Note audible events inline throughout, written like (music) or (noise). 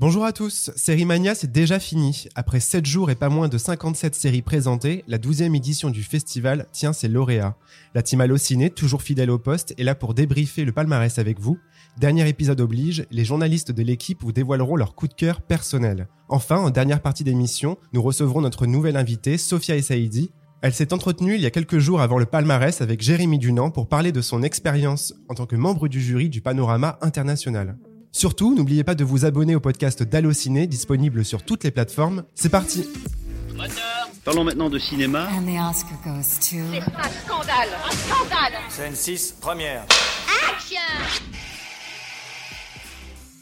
Bonjour à tous, Série Mania c'est déjà fini. Après 7 jours et pas moins de 57 séries présentées, la 12e édition du festival tient ses lauréats. La team Allociné, toujours fidèle au poste, est là pour débriefer le palmarès avec vous. Dernier épisode oblige, les journalistes de l'équipe vous dévoileront leur coup de cœur personnel. Enfin, en dernière partie d'émission, nous recevrons notre nouvelle invitée, Sophia Essaidi. Elle s'est entretenue il y a quelques jours avant le palmarès avec Jérémy Dunant pour parler de son expérience en tant que membre du jury du Panorama International. Surtout, n'oubliez pas de vous abonner au podcast d'Allociné, disponible sur toutes les plateformes. C'est parti Parlons maintenant de cinéma. And the Oscar goes to. C'est un scandale Un scandale Scène 6, première. Action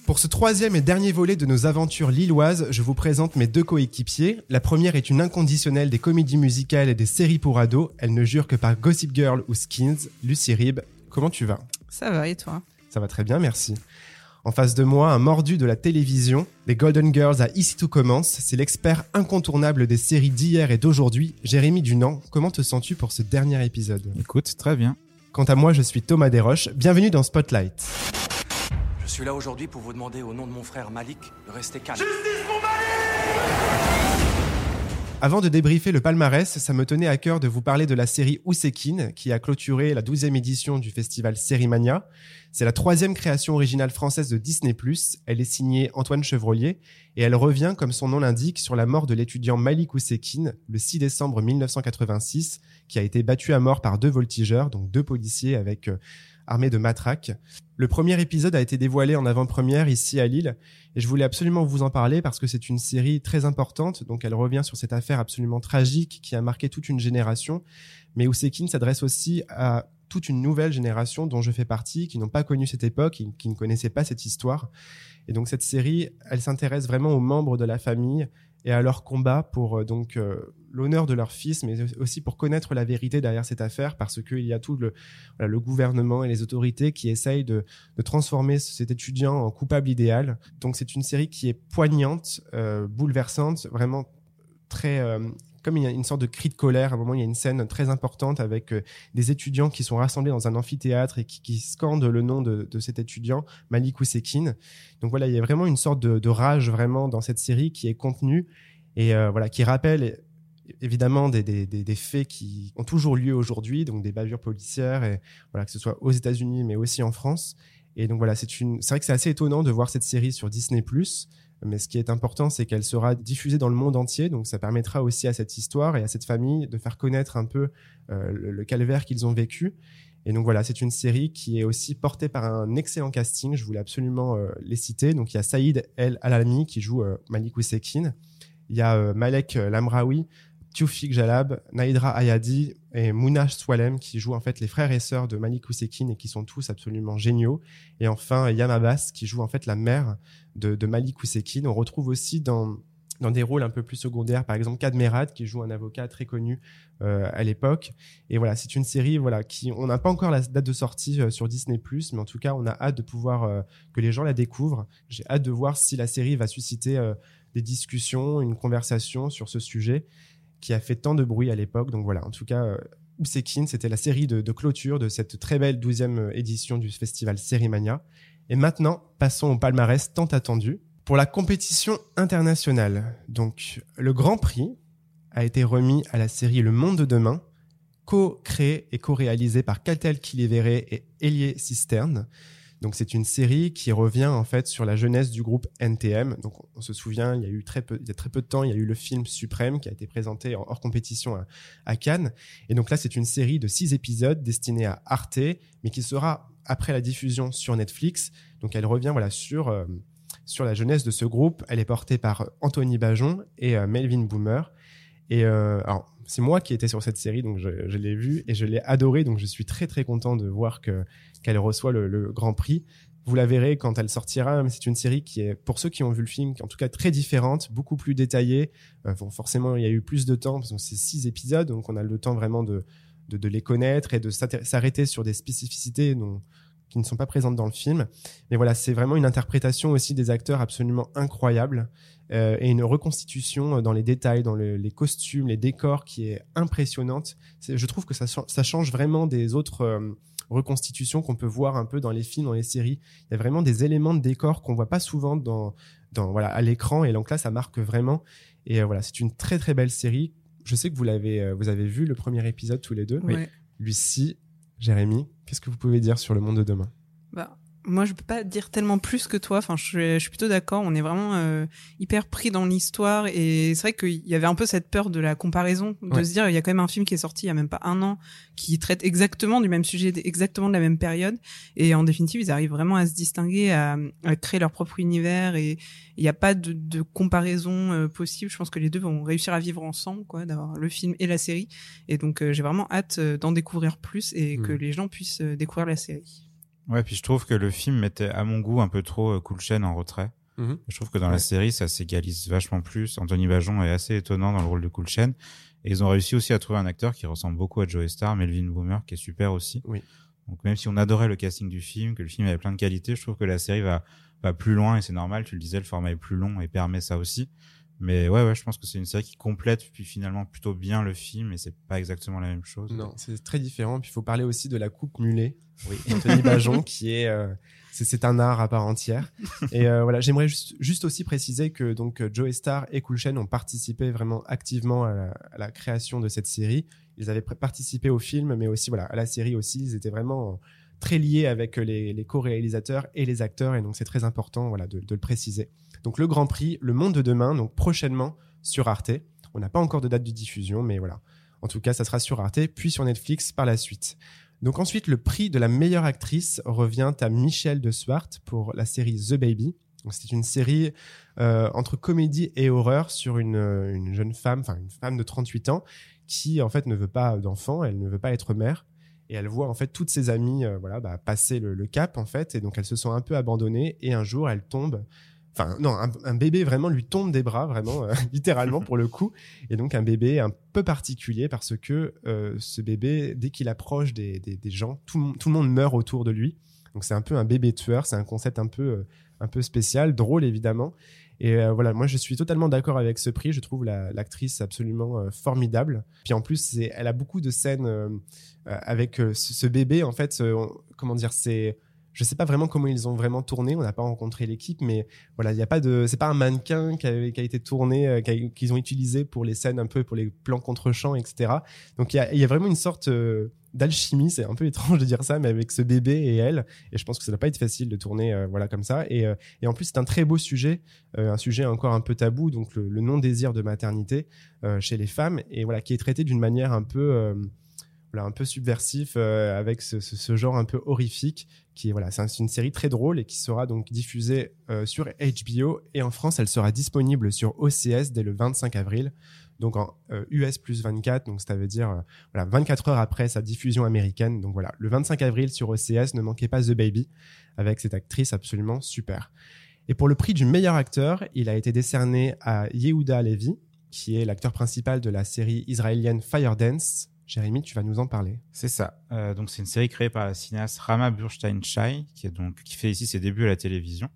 Pour ce troisième et dernier volet de nos aventures lilloises, je vous présente mes deux coéquipiers. La première est une inconditionnelle des comédies musicales et des séries pour ados. Elle ne jure que par Gossip Girl ou Skins. Lucie Rib, comment tu vas? Ça va, et toi? Ça va très bien, merci. En face de moi, un mordu de la télévision, les Golden Girls à Ici tout commence, c'est l'expert incontournable des séries d'hier et d'aujourd'hui, Jérémy Dunant. Comment te sens-tu pour ce dernier épisode? Écoute, très bien. Quant à moi, je suis Thomas Desroches. Bienvenue dans Spotlight. Je suis là aujourd'hui pour vous demander au nom de mon frère Malik de rester calme. Avant de débriefer le palmarès, ça me tenait à cœur de vous parler de la série Oussekine, qui a clôturé la 12e édition du festival Sérimania. C'est la troisième création originale française de Disney+. Elle est signée Antoine Chevrolier et elle revient, comme son nom l'indique, sur la mort de l'étudiant Malik Oussekine le 6 décembre 1986, qui a été battu à mort par deux voltigeurs, donc deux policiers avec euh, armés de matraques. Le premier épisode a été dévoilé en avant-première ici à Lille et je voulais absolument vous en parler parce que c'est une série très importante. Donc elle revient sur cette affaire absolument tragique qui a marqué toute une génération. Mais Ousekine s'adresse aussi à toute une nouvelle génération dont je fais partie, qui n'ont pas connu cette époque, qui, qui ne connaissaient pas cette histoire. Et donc cette série, elle s'intéresse vraiment aux membres de la famille et à leur combat pour euh, donc euh, l'honneur de leur fils, mais aussi pour connaître la vérité derrière cette affaire, parce qu'il y a tout le, gouvernement et les autorités qui essayent de, transformer cet étudiant en coupable idéal. Donc c'est une série qui est poignante, euh, bouleversante, vraiment très euh, comme il y a une sorte de cri de colère, à un moment, il y a une scène très importante avec euh, des étudiants qui sont rassemblés dans un amphithéâtre et qui, scandent le nom de, cet étudiant, Malik Ousekine. Donc voilà, il y a vraiment une sorte de, rage vraiment dans cette série qui est contenue et voilà, qui rappelle évidemment des, des, des, faits qui ont toujours lieu aujourd'hui, donc des bavures policières, et voilà, que ce soit aux États-Unis mais aussi en France. Et donc voilà, c'est une, vrai que c'est assez étonnant de voir cette série sur Disney+. Mais ce qui est important, c'est qu'elle sera diffusée dans le monde entier, donc ça permettra aussi à cette histoire et à cette famille de faire connaître un peu euh, le, calvaire qu'ils ont vécu. Et donc voilà, c'est une série qui est aussi portée par un excellent casting. Je voulais absolument euh, les citer. Donc il y a Saïd El Alami qui joue euh, Malik Ousekine. Il y a Malek Lamraoui, Tioufik Jalab, Naïdra Ayadi et Mounash Swalem qui jouent en fait les frères et sœurs de Malik Ousekine et qui sont tous absolument géniaux. Et enfin Yam Abbas qui joue en fait la mère de, Malik Ousekine. On retrouve aussi dans des rôles un peu plus secondaires, par exemple Kadmerad qui joue un avocat très connu euh, à l'époque. Et voilà, c'est une série voilà qui on n'a pas encore la date de sortie euh, sur Disney+, mais en tout cas on a hâte de pouvoir euh, que les gens la découvrent. J'ai hâte de voir si la série va susciter des discussions, une conversation sur ce sujet qui a fait tant de bruit à l'époque. Donc voilà, en tout cas, euh, Ousekine, c'était la série de, clôture de cette très belle douzième édition du festival Sérimania. Et maintenant, passons au palmarès tant attendu. Pour la compétition internationale, donc le Grand Prix a été remis à la série Le Monde de demain, co-créée et co-réalisée par Catel Kilivere et Elie Cisterne. Donc c'est une série qui revient en fait sur la jeunesse du groupe NTM. Donc on se souvient, il y a eu très peu, il y a très peu de temps, il y a eu le film Suprême qui a été présenté en hors compétition à, Cannes. Et donc là c'est une série de six épisodes destinée à Arte, mais qui sera après la diffusion sur Netflix. Donc elle revient voilà sur euh, sur la jeunesse de ce groupe. Elle est portée par Anthony Bajon et euh, Melvin Boomer. Et euh, c'est moi qui étais sur cette série, donc je, je l'ai vue et je l'ai adorée. Donc je suis très très content de voir que qu'elle reçoit le, Grand Prix. Vous la verrez quand elle sortira. C'est une série qui est, pour ceux qui ont vu le film, en tout cas très différente, beaucoup plus détaillée. Euh, bon, forcément, il y a eu plus de temps parce que c'est six épisodes, donc on a le temps vraiment de de, les connaître et de s'arrêter sur des spécificités qui ne sont pas présentes dans le film. Mais voilà, c'est vraiment une interprétation aussi des acteurs absolument incroyable euh, et une reconstitution dans les détails, dans le, les costumes, les décors qui est impressionnante. Je trouve que ça, ça change vraiment des autres euh, reconstitutions qu'on peut voir un peu dans les films, dans les séries. Il y a vraiment des éléments de décor qu'on voit pas souvent dans, dans voilà à l'écran et donc là ça marque vraiment. Et voilà, c'est une très très belle série. Je sais que vous l'avez vous avez vu le premier épisode tous les deux. Ouais. Lucie, Jérémy, qu'est-ce que vous pouvez dire sur le monde de demain? Moi, je peux pas dire tellement plus que toi. Enfin, je suis, je suis plutôt d'accord. On est vraiment euh, hyper pris dans l'histoire et c'est vrai qu'il y avait un peu cette peur de la comparaison, de Ouais. se dire il y a quand même un film qui est sorti il y a même pas un an qui traite exactement du même sujet, exactement de la même période. Et en définitive, ils arrivent vraiment à se distinguer, à, à créer leur propre univers et il n'y a pas de, de comparaison euh, possible. Je pense que les deux vont réussir à vivre ensemble, quoi, d'avoir le film et la série. Et donc, euh, j'ai vraiment hâte euh, d'en découvrir plus et que Mm. les gens puissent découvrir la série. Ouais, puis je trouve que le film mettait à mon goût un peu trop euh, Cool Chain en retrait. Mhm. Je trouve que dans Ouais. la série, ça s'égalise vachement plus. Anthony Bajon est assez étonnant dans le rôle de Cool Chain. Et ils ont réussi aussi à trouver un acteur qui ressemble beaucoup à Joey Star, Melvin Boomer, qui est super aussi. Oui. Donc même si on adorait le casting du film, que le film avait plein de qualités, je trouve que la série va, va plus loin et c'est normal. Tu le disais, le format est plus long et permet ça aussi. Mais ouais, ouais, je pense que c'est une série qui complète puis finalement plutôt bien le film et c'est pas exactement la même chose. Non, c'est très différent. Puis il faut parler aussi de la coupe mulet. Oui. (laughs) Anthony Bajon, qui est, euh, c'est, c'est un art à part entière. Et euh, voilà, j'aimerais juste, juste aussi préciser que donc Joe Star et Cool Chain ont participé vraiment activement à la, à la création de cette série. Ils avaient participé au film, mais aussi voilà à la série aussi. Ils étaient vraiment très liés avec les, les co-réalisateurs et les acteurs, et donc c'est très important voilà de, de le préciser. Donc le Grand Prix, Le Monde de demain, donc prochainement sur Arte. On n'a pas encore de date de diffusion, mais voilà. En tout cas, ça sera sur Arte, puis sur Netflix par la suite. Donc ensuite, le prix de la meilleure actrice revient à Michelle de Swart pour la série The Baby. C'est une série euh, entre comédie et horreur sur une, euh, une jeune femme, enfin une femme de 38 ans, qui en fait ne veut pas d'enfant, elle ne veut pas être mère, et elle voit en fait toutes ses amies, euh, voilà, bah, passer le, le cap en fait, et donc elle se sent un peu abandonnée, et un jour elle tombe, enfin non, un, bébé vraiment lui tombe des bras, vraiment euh, (laughs) littéralement pour le coup, et donc un bébé un peu particulier parce que euh, ce bébé, dès qu'il approche des, gens, tout, tout le monde meurt autour de lui. Donc c'est un peu un bébé tueur, c'est un concept un peu, euh, un peu spécial, drôle évidemment. Et voilà, moi je suis totalement d'accord avec ce prix. Je trouve la- l'actrice absolument formidable. Puis en plus, elle a beaucoup de scènes avec ce, bébé. En fait, comment dire, c'est, je sais pas vraiment comment ils ont vraiment tourné. On n'a pas rencontré l'équipe, mais voilà, il y a pas de, c'est pas un mannequin qui a, été tourné, euh, qu'ils ont utilisé pour les scènes un peu, pour les plans contre champ, etc. Donc il y a, vraiment une sorte euh, d'alchimie. C'est un peu (laughs) étrange de dire ça, mais avec ce bébé et elle. Et je pense que ça doit pas être facile de tourner, euh, voilà, comme ça. Et, en plus, c'est un très beau sujet, un sujet encore un peu tabou, donc le, non-désir de maternité chez les femmes, et voilà, qui est traité d'une manière un peu, voilà, un peu subversif, avec ce genre un peu horrifique, qui voilà, c'est un- c'est une série très drôle et qui sera donc diffusée euh, sur HBO et en France, elle sera disponible sur OCS dès le 25 avril. Donc en euh, US plus 24, donc ça veut dire euh, voilà 24 heures après sa diffusion américaine. Donc voilà, le 25 avril sur OCS, ne manquez pas The Baby avec cette actrice absolument super. Et pour le prix du meilleur acteur, il a été décerné à Yehuda Levi, qui est l'acteur principal de la série israélienne Firedance. Jérémy, tu vas nous en parler. C'est ça. Euh, donc c'est une série créée par la cinéaste Rama Burstein Shai, qui est donc qui fait ici ses débuts à la télévision.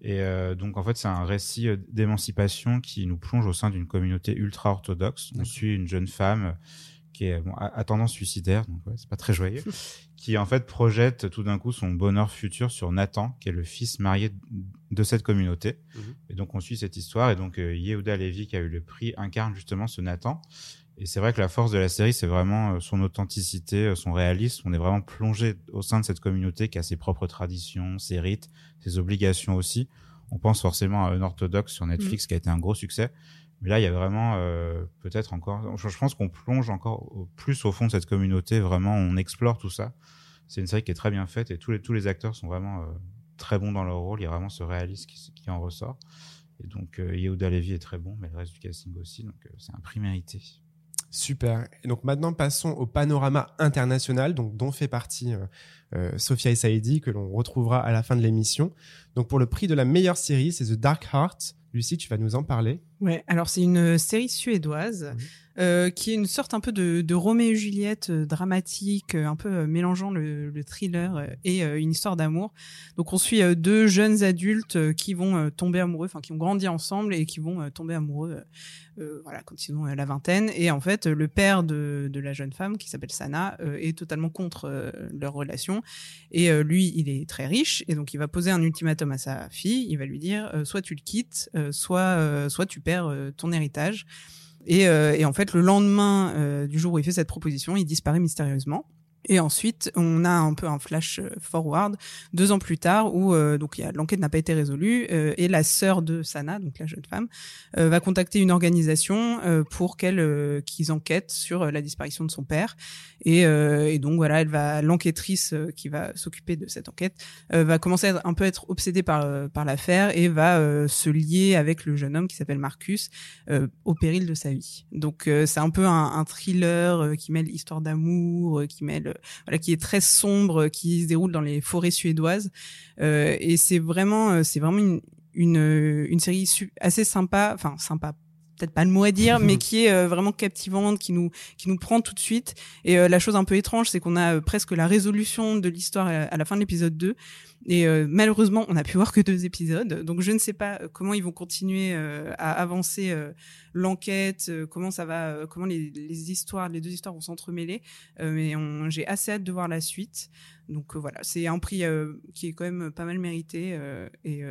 Et euh, donc en fait c'est un récit euh, d'émancipation qui nous plonge au sein d'une communauté ultra orthodoxe. On suit une jeune femme qui est bon, à, à tendance suicidaire, donc ouais, c'est pas très joyeux, (laughs) qui en fait projette tout d'un coup son bonheur futur sur Nathan, qui est le fils marié de cette communauté. Mhm. Et donc on suit cette histoire et donc euh, Yehuda Levi qui a eu le prix incarne justement ce Nathan. Et c'est vrai que la force de la série, c'est vraiment euh, son authenticité, euh, son réalisme. On est vraiment plongé au sein de cette communauté qui a ses propres traditions, ses rites, ses obligations aussi. On pense forcément à un orthodoxe sur Netflix qui a été un gros succès. Mais là, il y a vraiment euh, peut-être encore. Je je pense qu'on plonge encore au- plus au fond de cette communauté. Vraiment, on explore tout ça. C'est une série qui est très bien faite et tous les tous les acteurs sont vraiment euh, très bons dans leur rôle. Il y a vraiment ce réalisme qui, qui en ressort. Et donc, euh, Yehuda Levi est très bon, mais le reste du casting aussi. Donc, c'est un prix mérité. Super. Et donc maintenant, passons au panorama international, donc dont fait partie euh, euh, Sophia Saidi, que l'on retrouvera à la fin de l'émission. Donc pour le prix de la meilleure série, c'est The Dark Heart. Lucie, tu vas nous en parler. Ouais, alors c'est une série suédoise. Euh, qui est une sorte un peu de, de Roméo et Juliette euh, dramatique, euh, un peu mélangeant le, le thriller et une histoire d'amour. Donc on suit deux jeunes adultes qui vont tomber amoureux, enfin qui ont grandi ensemble et qui vont tomber amoureux, voilà, quand ils ont la vingtaine. Et en fait, le père de, de la jeune femme, qui s'appelle Sana, est totalement contre leur relation. Et lui, il est très riche, et donc il va poser un ultimatum à sa fille. Il va lui dire soit tu le quittes, soit soit tu perds ton héritage. Et, euh, et en fait, le lendemain euh, du jour où il fait cette proposition, il disparaît mystérieusement. Et ensuite, on a un peu un flash euh, forward deux ans plus tard où euh, donc l'enquête n'a pas été résolue euh, et la sœur de Sana, donc la jeune femme, euh, va contacter une organisation euh, pour qu'elle euh, qu'ils enquêtent sur la disparition de son père. Et, et donc voilà, elle va l'enquêtrice qui va s'occuper de cette enquête va commencer à être, un peu être obsédée par par l'affaire et va se lier avec le jeune homme qui s'appelle Marcus au péril de sa vie. Donc c'est un peu un, un thriller qui mêle histoire d'amour, qui mêle voilà qui est très sombre, qui se déroule dans les forêts suédoises Euh, et c'est vraiment euh, c'est vraiment une une, euh, une série assez sympa, enfin sympa peut-être pas le mot à dire, (laughs) mais qui est euh, vraiment captivante, qui nous qui nous prend tout de suite. Et euh, la chose un peu étrange, c'est qu'on a euh, presque la résolution de l'histoire à, à la fin de l'épisode 2. Et euh, malheureusement, on n'a pu voir que deux épisodes. Donc je ne sais pas euh, comment ils vont continuer euh, à avancer euh, l'enquête, comment ça va, comment les, les histoires, les deux histoires vont s'entremêler. Mais j'ai assez hâte de voir la suite. Donc voilà, c'est un prix qui est quand même pas mal mérité. et,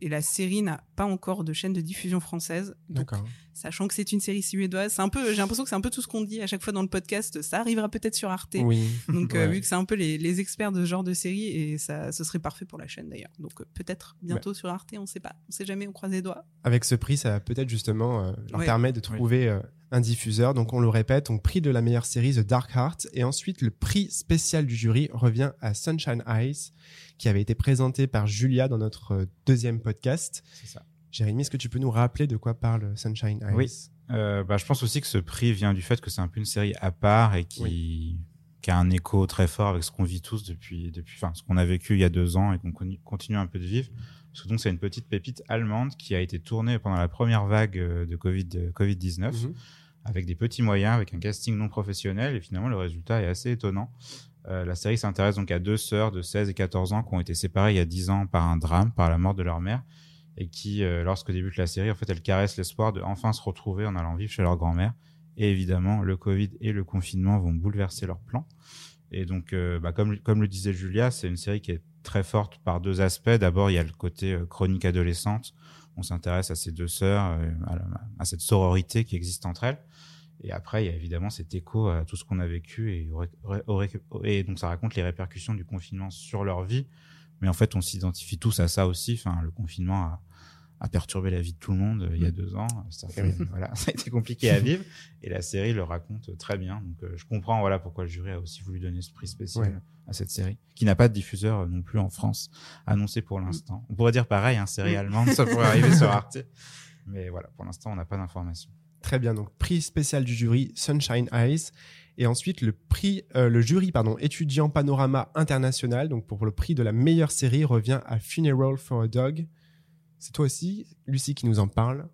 et la série n'a pas encore de chaîne de diffusion française. D'accord. sachant que c'est une série suédoise, c'est un peu, j'ai l'impression que c'est un peu tout ce qu'on dit à chaque fois dans le podcast. Ça arrivera peut-être sur Arte. Oui. Donc (laughs) Ouais. vu que c'est un peu les, les experts de ce genre de série et ça, ce serait parfait pour la chaîne d'ailleurs. Donc euh, peut-être bientôt sur Arte, on sait pas, on sait jamais, on croise les doigts. Avec ce prix, ça va peut-être justement euh, leur Ouais. permettre de trouver euh, un diffuseur. Donc on le répète, on prix de la meilleure série The Dark Heart et ensuite le prix spécial du jury revient à Sunshine Eyes qui avait été présenté par Julia dans notre euh, deuxième podcast. C'est ça. Jérémy, est-ce que tu peux nous rappeler de quoi parle Sunshine Eyes Oui. Euh, bah, je pense aussi que ce prix vient du fait que c'est un peu une série à part et qui, qui a un écho très fort avec ce qu'on vit tous depuis, depuis, enfin, ce qu'on a vécu il y a deux ans et qu'on continue un peu de vivre. Parce que donc, c'est une petite pépite allemande qui a été tournée pendant la première vague euh, de Covid, de Covid-19 Mhm. avec des petits moyens, avec un casting non professionnel et finalement, le résultat est assez étonnant. Euh, la série s'intéresse donc à deux sœurs de 16 et 14 ans qui ont été séparées il y a 10 ans par un drame, par la mort de leur mère et qui, euh, lorsque débute la série, en fait, elles caressent l'espoir de enfin se retrouver en allant vivre chez leur grand-mère. Et évidemment, le Covid et le confinement vont bouleverser leurs plans. Et donc, euh, bah, comme, le disait Julia, c'est une série qui est très forte par deux aspects. D'abord, il y a le côté euh, chronique adolescente. On s'intéresse à ces deux sœurs, euh, à, cette sororité qui existe entre elles. Et après, il y a évidemment cet écho à tout ce qu'on a vécu et, donc ça raconte les répercussions du confinement sur leur vie. Mais en fait, on s'identifie tous à ça aussi. Le confinement a, a perturbé la vie de tout le monde euh, il y a deux ans. Ça, fait- (laughs) voilà, ça a été compliqué à vivre. Et la série le raconte très bien. Donc, euh, je comprends voilà pourquoi le jury a aussi voulu donner ce prix spécial Ouais. à cette série, qui n'a pas de diffuseur euh, non plus en France annoncé pour l'instant. On pourrait dire pareil, un série Mm. allemande, ça pourrait arriver sur (laughs) Arte. Mais voilà, pour l'instant, on n'a pas d'informations. Très bien, donc prix spécial du jury Sunshine Eyes. Et ensuite, le prix, euh, le jury, pardon, étudiant panorama international. Donc, pour le prix de la meilleure série, revient à Funeral for a Dog. C'est toi aussi, Lucie, qui nous en parle.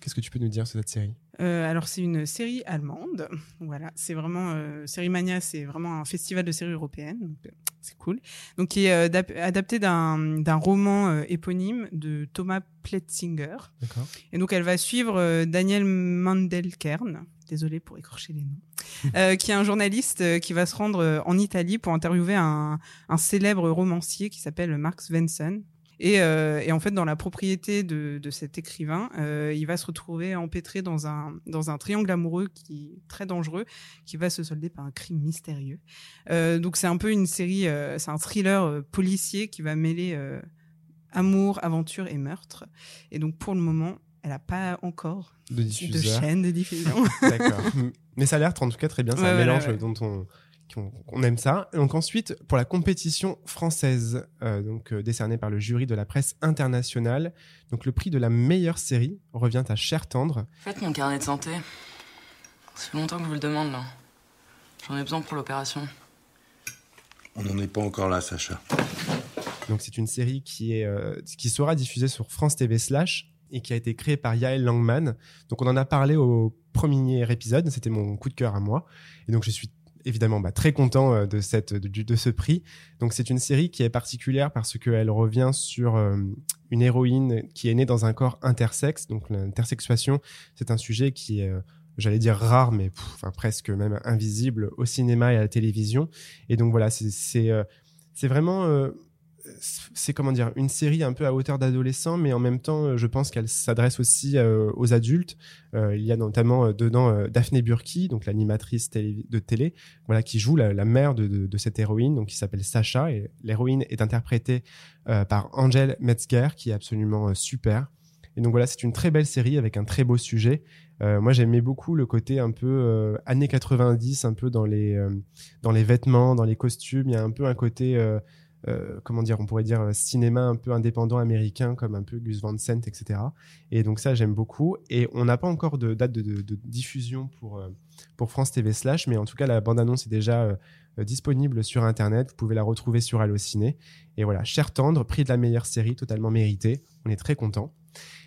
Qu'est-ce que tu peux nous dire sur cette série? Euh, alors c'est une série allemande, voilà, c'est vraiment euh, Série Mania, c'est vraiment un festival de séries européennes, euh, c'est cool. Donc qui est euh, dap- adapté d'un roman éponyme de Thomas Pletzinger. D'accord. Et donc elle va suivre Daniel Mandelkern, désolé pour écorcher les noms, (laughs) qui est un journaliste qui va se rendre en Italie pour interviewer un, un célèbre romancier qui s'appelle Mark Svensson. Et, euh, et en fait, dans la propriété de, de cet écrivain, euh, il va se retrouver empêtré dans un, dans un triangle amoureux qui très dangereux, qui va se solder par un crime mystérieux. Euh, donc c'est un peu une série, c'est un thriller policier qui va mêler amour, aventure et meurtre. Et donc pour le moment, elle n'a pas encore De de chaîne de diffusion. (laughs) D'accord. Mais ça a l'air en tout cas très bien. C'est Ouais, un voilà, mélange ouais. dont on, on aime ça. Et donc ensuite, pour la compétition française, euh, donc euh, décernée par le jury de la presse internationale, donc le prix de la meilleure série revient à Cher Tendre. Faites mon carnet de santé. Ça fait longtemps que je vous le demande, là. J'en ai besoin pour l'opération. On n'en est pas encore là, Sacha. Donc c'est une série qui est euh, qui sera diffusée sur France TV Slash et qui a été créée par Yael Langman. Donc on en a parlé au premier épisode. C'était mon coup de cœur à moi. Et donc, je suis évidemment bah, très content euh, de, cette, de, ce prix. Donc, c'est une série qui est particulière parce qu'elle revient sur euh, une héroïne qui est née dans un corps intersexe. Donc, l'intersexuation, c'est un sujet qui est, euh, j'allais dire rare, mais enfin, presque même invisible au cinéma et à la télévision. Et donc, voilà, c'est euh, vraiment c'est comment dire une série un peu à hauteur d'adolescent mais en même temps euh, je pense qu'elle s'adresse aussi euh, aux adultes. Euh, il y a notamment dedans Daphné Burki donc l'animatrice de télé voilà qui joue la, mère de, cette héroïne donc qui s'appelle Sacha et l'héroïne est interprétée par Angel Metzger qui est absolument super. Et donc voilà c'est une très belle série avec un très beau sujet. Moi j'aimais beaucoup le côté un peu années 90 un peu dans les dans les vêtements dans les costumes. Il y a un peu un côté euh, comment dire, on pourrait dire euh, cinéma un peu indépendant américain, comme un peu Gus Van Sant, etc. Et donc ça, j'aime beaucoup. Et on n'a pas encore de date de, diffusion pour, euh, pour France TV Slash, mais en tout cas, la bande-annonce est déjà disponible sur Internet. Vous pouvez la retrouver sur Allociné. Et voilà, Cher Tendre, prix de la meilleure série, totalement mérité. On est très content.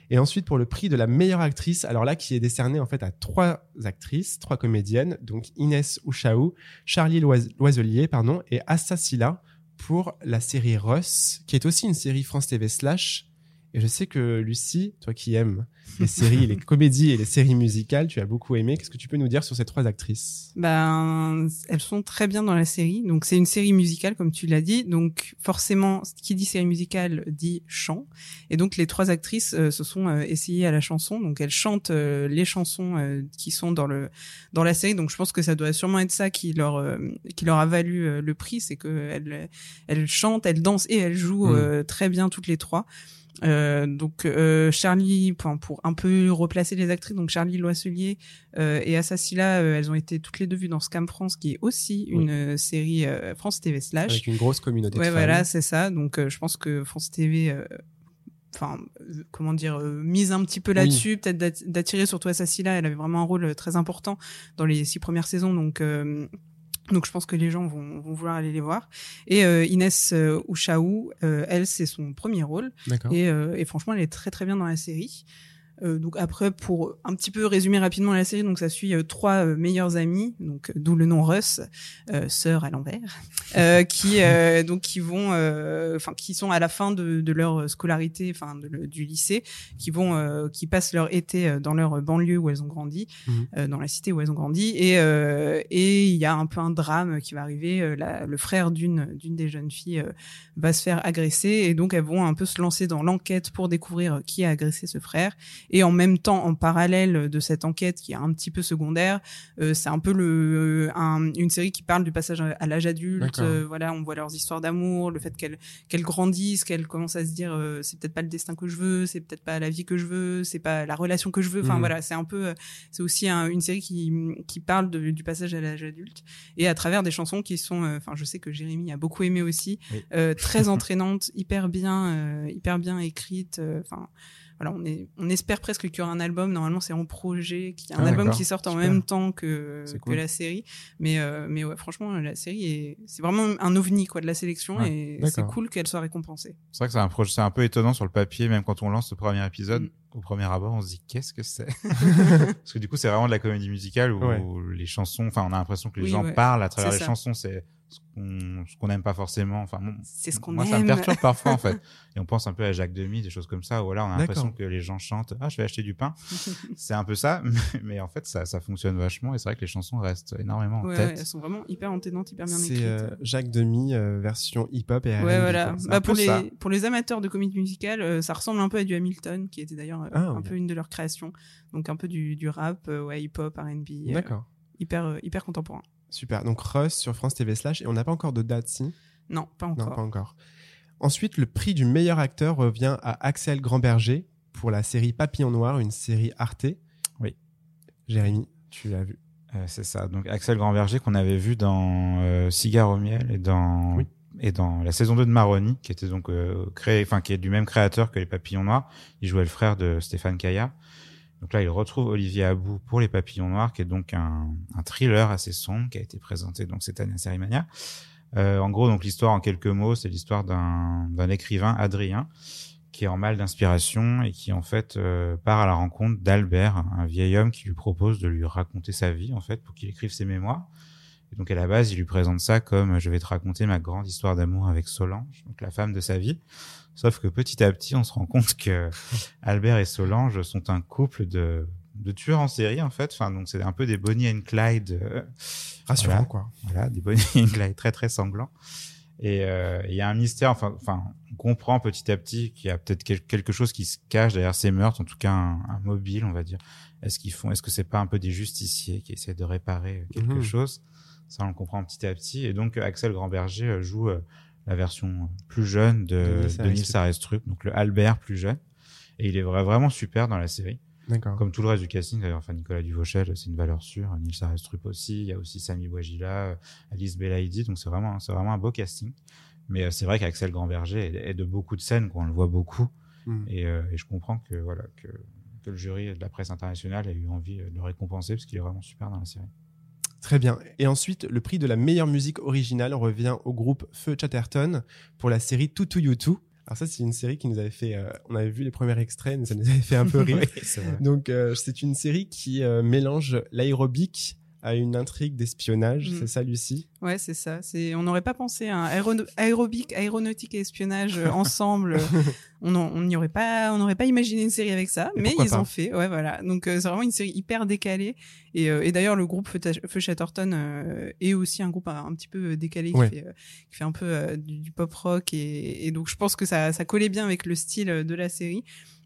Et ensuite, pour le prix de la meilleure actrice, alors là, qui est décerné en fait à trois actrices, trois comédiennes, donc Inès Ouchaou, Charlie Loise- Loiselier, pardon, et Assa Silla pour la série Russ, qui est aussi une série France TV Slash. Et je sais que Lucie, toi qui aimes les séries, les comédies et les séries musicales, tu as beaucoup aimé. Qu'est-ce que tu peux nous dire sur ces trois actrices? Ben, elles sont très bien dans la série. Donc, c'est une série musicale, comme tu l'as dit. Donc, forcément, qui dit série musicale dit chant. Et donc, les trois actrices euh, se sont euh, essayées à la chanson. Donc, elles chantent euh, les chansons qui sont dans le dans la série. Donc, je pense que ça doit sûrement être ça qui leur qui leur a valu le prix, c'est que elles elles chantent, elles dansent et elles jouent Mm. très bien toutes les trois. Euh, donc euh, Charlie, pour, pour un peu replacer les actrices, donc Charlie Loisselier euh, et Assassila, euh, elles ont été toutes les deux vues dans Scam France, qui est aussi une euh, série euh, France TV slash. Avec une grosse communauté Ouais, de voilà, c'est ça. Donc je pense que France TV, enfin, comment dire, euh, mise un petit peu Oui. là-dessus, peut-être d'at- d'attirer surtout Assassila. Elle avait vraiment un rôle très important dans les six premières saisons, donc. euh, donc je pense que les gens vont, vont vouloir aller les voir. Et euh, Inès euh, Ouchaou, euh, elle, c'est son premier rôle. Et, euh, et franchement, elle est très très bien dans la série. Euh, donc après, pour un petit peu résumer rapidement la série, donc ça suit euh, trois euh, meilleures amies, donc euh, d'où le nom Russ, euh, sœur à l'envers, euh, qui euh, (laughs) donc qui vont, euh, enfin qui sont à la fin de, de leur scolarité, enfin du lycée, qui vont, euh, qui passent leur été dans leur banlieue où elles ont grandi, euh, dans la cité où elles ont grandi, et euh, et il y a un peu un drame qui va arriver. la- le frère d'une d'une des jeunes filles euh, va se faire agresser. Et donc elles vont un peu se lancer dans l'enquête pour découvrir qui a agressé ce frère et en même temps en parallèle de cette enquête qui est un petit peu secondaire euh, c'est un peu le un- une série qui parle du passage à, l'âge adulte euh, voilà on voit leurs histoires d'amour le fait qu'elles qu'elles grandissent qu'elles commencent à se dire euh, c'est peut-être pas le destin que je veux c'est peut-être pas la vie que je veux c'est pas la relation que je veux enfin Mhm. voilà c'est un peu euh, c'est aussi un- une série qui qui parle de- du passage à l'âge adulte et à travers des chansons qui sont euh, enfin je sais que Jérémy a beaucoup aimé aussi Oui. euh, très (laughs) entraînantes hyper bien euh, hyper bien écrites euh, enfin voilà on est on espère presque qu'il y aura un album. Normalement c'est en projet qu'il y a un Ah, album qui sorte en Super. même temps que la série. Mais euh, mais ouais franchement la série est c'est vraiment un ovni quoi de la sélection. Ouais, et c'est cool qu'elle soit récompensée. C'est vrai que c'est un projet, c'est un peu étonnant sur le papier, même quand on lance le premier épisode. Mm. Au premier abord, on se dit qu'est-ce que c'est? (laughs) (laughs) Parce que du coup, c'est vraiment de la comédie musicale où Ouais. les chansons, enfin, on a l'impression que les Oui, gens ouais. parlent à travers les ça. chansons. C'est ce qu'on ce n'aime pas forcément. Enfin, bon, c'est ce qu'on moi, aime ça me perturbe parfois en fait. (laughs) Et on pense un peu à Jacques Demy, des choses comme ça. Où là, on a l'impression que les gens chantent Ah, je vais acheter du pain. c'est un peu ça, mais, mais en fait, ça, ça fonctionne vachement. Et c'est vrai que les chansons restent énormément en tête. ouais, elles sont vraiment hyper entendantes hyper bien écrites C'est euh, Jacques Demy, euh, version hip-hop et R&B, Ouais, voilà. Bah, pour les ça. pour les amateurs de comédie musicale, euh, ça ressemble un peu à du Hamilton, qui était d'ailleurs euh, Ah, un peu une de leurs créations. Donc un peu du, du rap, euh, ouais, hip-hop, R&B, euh, D'accord. hyper euh, hyper contemporain. Super. Donc Russ sur France TV Slash et on n'a pas encore de date, si? Non, pas Non, encore. pas encore. Ensuite, le prix du meilleur acteur revient à Axel Grandberger pour la série Papillon Noir, une série Arte. Oui. Jérémy, tu l'as vu. Euh, c'est ça. Donc Axel Grandberger qu'on avait vu dans euh, Cigare au miel et dans Oui. Et dans la saison 2 de Maroni, qui était donc euh, créé, enfin qui est du même créateur que les Papillons Noirs. Il jouait le frère de Stéphane Caillard. Donc là, il retrouve Olivier Abou pour les Papillons Noirs, qui est donc un, thriller assez sombre qui a été présenté donc cette année à Série Mania. Euh, en gros, donc l'histoire en quelques mots, c'est l'histoire d'un d'un écrivain, Adrien, qui est en mal d'inspiration et qui en fait euh, part à la rencontre d'Albert, un vieil homme qui lui propose de lui raconter sa vie en fait pour qu'il écrive ses mémoires. Et donc à la base, il lui présente ça comme je vais te raconter ma grande histoire d'amour avec Solange, donc la femme de sa vie. Sauf que petit à petit, on se rend compte que (laughs) Albert et Solange sont un couple de de tueurs en série en fait. Enfin donc c'est un peu des Bonnie and Clyde. euh, Rassurant, voilà. quoi. Voilà, des Bonnie (laughs) and Clyde très très sanglants. Et euh, il y a un mystère, enfin, enfin, on comprend petit à petit qu'il y a peut-être quel- quelque chose qui se cache derrière ces meurtres, en tout cas un, un mobile, on va dire. Est-ce qu'ils font, est-ce que c'est pas un peu des justiciers qui essaient de réparer quelque Mhm. chose? Ça, on le comprend petit à petit. Et donc, Axel Grandberger euh, joue euh, la version plus jeune De de, Nils de Nils Arestrup. Arestrup, donc le Albert plus jeune. Et il est vra- vraiment super dans la série. D'accord. Comme tout le reste du casting, d'ailleurs, enfin, Nicolas Duvauchel, c'est une valeur sûre. Nils Arestrup aussi. Il y a aussi Sami Bouagila, euh, Alice Belaïdi. Donc, c'est vraiment, c'est vraiment un beau casting. Mais euh, c'est vrai qu'Axel Grandberger est, de beaucoup de scènes, quoi. On le voit beaucoup. Mm. Et, euh, et je comprends que, voilà, que, que le jury de la presse internationale a eu envie euh, de le récompenser parce qu'il est vraiment super dans la série. Très bien. Et ensuite, le prix de la meilleure musique originale revient au groupe Feu Chatterton pour la série Tutu You Alors ça, c'est une série qui nous avait fait... euh, on avait vu les premiers extraits, mais ça nous avait fait un peu (laughs) rire. Donc, euh, c'est une série qui euh, mélange l'aérobic à une intrigue d'espionnage. Mhm. C'est ça, Lucie? Ouais, c'est ça. C'est, on n'aurait pas pensé à un aérono- aérobic, aéronautique et espionnage euh, ensemble. (laughs) on n'en- on n'y aurait pas, on n'aurait pas imaginé une série avec ça, Et mais ils pas ont fait. Ouais, voilà. Donc euh, c'est vraiment une série hyper décalée. Et, euh, et d'ailleurs, le groupe Feu, Chatterton euh, est aussi un groupe un, un petit peu décalé qui fait, qui fait un peu du, du pop rock. Et, et donc je pense que ça, ça collait bien avec le style de la série.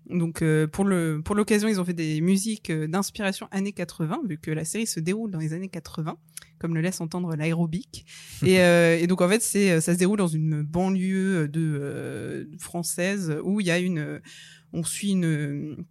Donc euh, pour le pour l'occasion, ils ont fait des musiques euh, d'inspiration années 80 vu que la série se déroule dans les années 80 comme le laisse entendre l'aérobic. (laughs) et, euh, et donc en fait, c'est ça se déroule dans une banlieue de euh, française où il y a une on suit une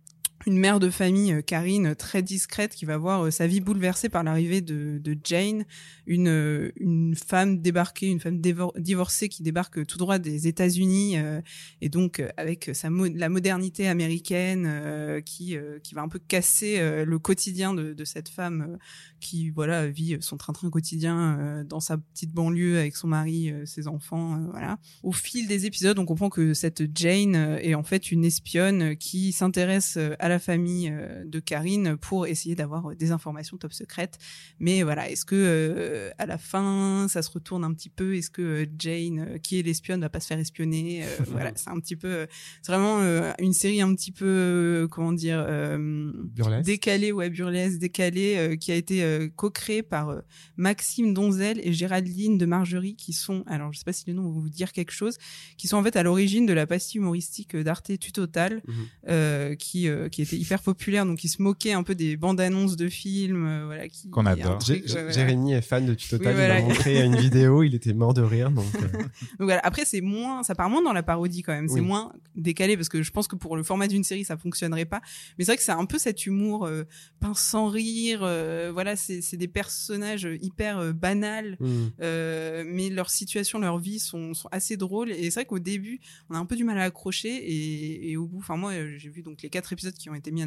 une mère de famille, euh, Karine, très discrète, qui va voir euh, sa vie bouleversée par l'arrivée de, de Jane, une, euh, une femme débarquée, une femme divorcée qui débarque tout droit des États-Unis, euh, et donc avec sa la modernité américaine euh, qui, euh, qui va un peu casser le quotidien de, de cette femme qui voilà vit son train-train quotidien euh, dans sa petite banlieue avec son mari, euh, ses enfants, euh, voilà. Au fil des épisodes, on comprend que cette Jane euh, est en fait une espionne qui s'intéresse euh, à la famille euh, de Karine pour essayer d'avoir euh, des informations top secrètes. Mais voilà, est-ce que euh, à la fin ça se retourne un petit peu? Est-ce que euh, Jane, euh, qui est l'espionne, va pas se faire espionner? Euh, (laughs) Voilà, c'est un petit peu, euh, c'est vraiment euh, une série un petit peu, euh, comment dire, euh, Burlesque. décalée, ouais, burlesque, décalée, euh, qui a été euh, co-créée par euh, Maxime Donzel et Géraldine de Margerie, qui sont, alors je sais pas si les noms vont vous dire quelque chose, qui sont en fait à l'origine de la pastille humoristique d'Arte Tutotal, euh, qui euh, qui était hyper populaire, donc qui se moquait un peu des bandes annonces de films, euh, voilà, qui Qu'on adore. truc, Jé- ouais, voilà. Jérémy est fan de Tutotal. Oui, voilà. Il m'a montré une (laughs) vidéo, il était mort de rire. Donc, euh, Donc voilà. Après, c'est moins, ça part moins dans la parodie quand même. C'est Oui. moins décalé parce que je pense que pour le format d'une série, ça fonctionnerait pas. Mais c'est vrai que c'est un peu cet humour euh, pince sans rire. euh, voilà, c'est des personnages hyper euh, banals. hmm. Euh, mais leurs situations, leur vie sont, sont assez drôles. Et c'est vrai qu'au début, on a un peu du mal à accrocher. Et, et au bout, enfin moi, euh, j'ai vu donc les quatre épisodes qui ont été mis à,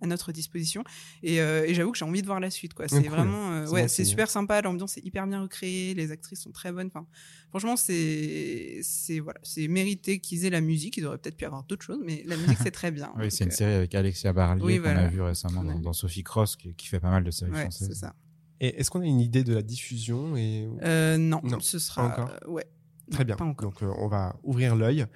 à notre disposition. Et, euh, et j'avoue que j'ai envie de voir la suite. quoi. C'est cool. vraiment, euh, C'est ouais, c'est super sympa. L'ambiance est hyper bien recréée. Les actrices sont très bonnes. Enfin, franchement, c'est, c'est voilà, c'est mérité qu'ils aient la musique. Ils auraient peut-être pu avoir d'autres choses, mais la musique c'est très bien. (laughs) Oui, c'est une euh, série avec Alexia Barlier oui, qu'on voilà. a vu récemment dans, Sophie Cross qui, qui fait pas mal de séries Ouais, françaises. c'est ça. Et est-ce qu'on a une idée de la diffusion et... Euh, non, Non, ce sera. pas encore. euh, ouais. Très Non, bien. Pas encore. Donc, euh, on va ouvrir l'œil.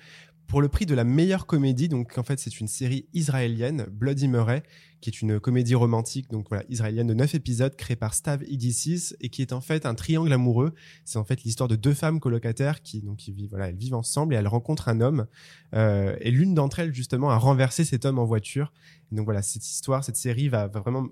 Pour le prix de la meilleure comédie, donc en fait, c'est une série israélienne, Bloody Murray, qui est une comédie romantique, donc voilà, israélienne de 9 épisodes, créée par Stav Idisis, et qui est en fait un triangle amoureux. C'est en fait l'histoire de deux femmes colocataires qui, donc, qui vivent, elles vivent ensemble et elles rencontrent un homme. Euh, et l'une d'entre elles, justement, a renversé cet homme en voiture. Et donc voilà, cette histoire, cette série va, vraiment